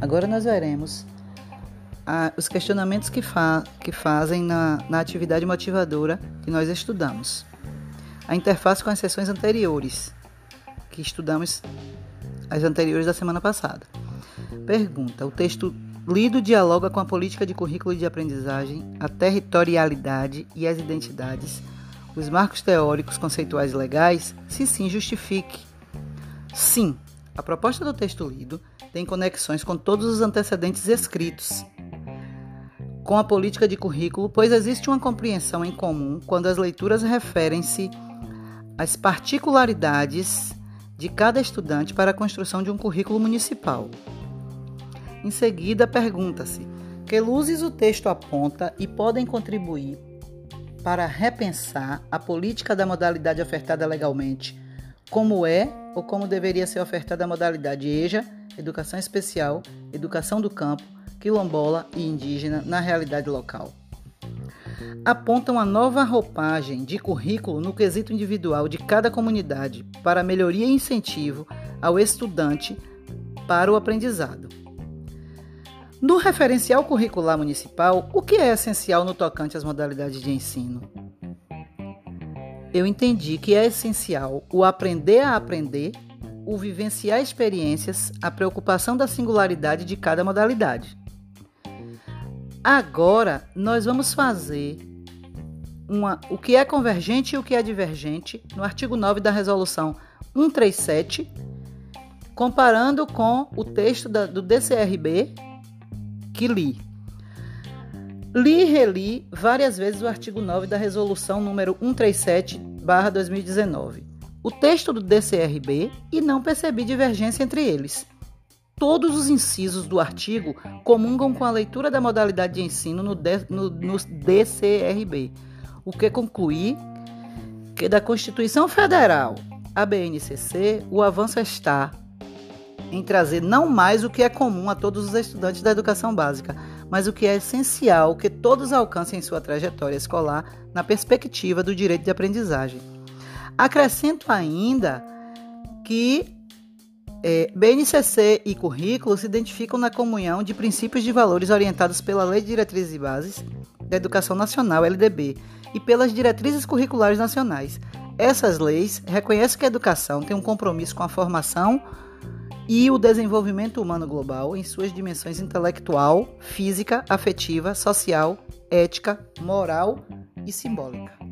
Agora nós veremos ah, os questionamentos que, fa que fazem na, na atividade motivadora que nós estudamos. A interface com as sessões anteriores, que estudamos as anteriores da semana passada. Pergunta: o texto lido dialoga com a política de currículo de aprendizagem, a territorialidade e as identidades, os marcos teóricos, conceituais e legais? Se sim, justifique. Sim, a proposta do texto lido tem conexões com todos os antecedentes escritos com a política de currículo, pois existe uma compreensão em comum quando as leituras referem-se às particularidades de cada estudante para a construção de um currículo municipal. Em seguida, pergunta-se: que luzes o texto aponta e podem contribuir para repensar a política da modalidade ofertada legalmente, como é ou como deveria ser ofertada a modalidade EJA, Educação Especial, Educação do Campo, Quilombola e Indígena na realidade local. Aponta uma nova roupagem de currículo no quesito individual de cada comunidade para melhoria e incentivo ao estudante para o aprendizado. No referencial curricular municipal, o que é essencial no tocante às modalidades de ensino? Eu entendi que é essencial o aprender a aprender, o vivenciar experiências, a preocupação da singularidade de cada modalidade. Agora nós vamos fazer uma, o que é convergente e o que é divergente no artigo 9 da resolução 137, comparando com o texto da, do DCRB que li. Li e reli várias vezes o artigo 9 da resolução número 137/2019. O texto do DCRB e não percebi divergência entre eles. Todos os incisos do artigo comungam com a leitura da modalidade de ensino no, no, no DCRB, o que conclui que da Constituição Federal a BNCC o avanço está em trazer não mais o que é comum a todos os estudantes da educação básica, mas o que é essencial que todos alcancem em sua trajetória escolar na perspectiva do direito de aprendizagem. Acrescento ainda que é, BNCC e currículo se identificam na comunhão de princípios de valores orientados pela Lei de Diretrizes e Bases da Educação Nacional, LDB, e pelas diretrizes curriculares nacionais. Essas leis reconhecem que a educação tem um compromisso com a formação e o desenvolvimento humano global em suas dimensões intelectual, física, afetiva, social, ética, moral e simbólica.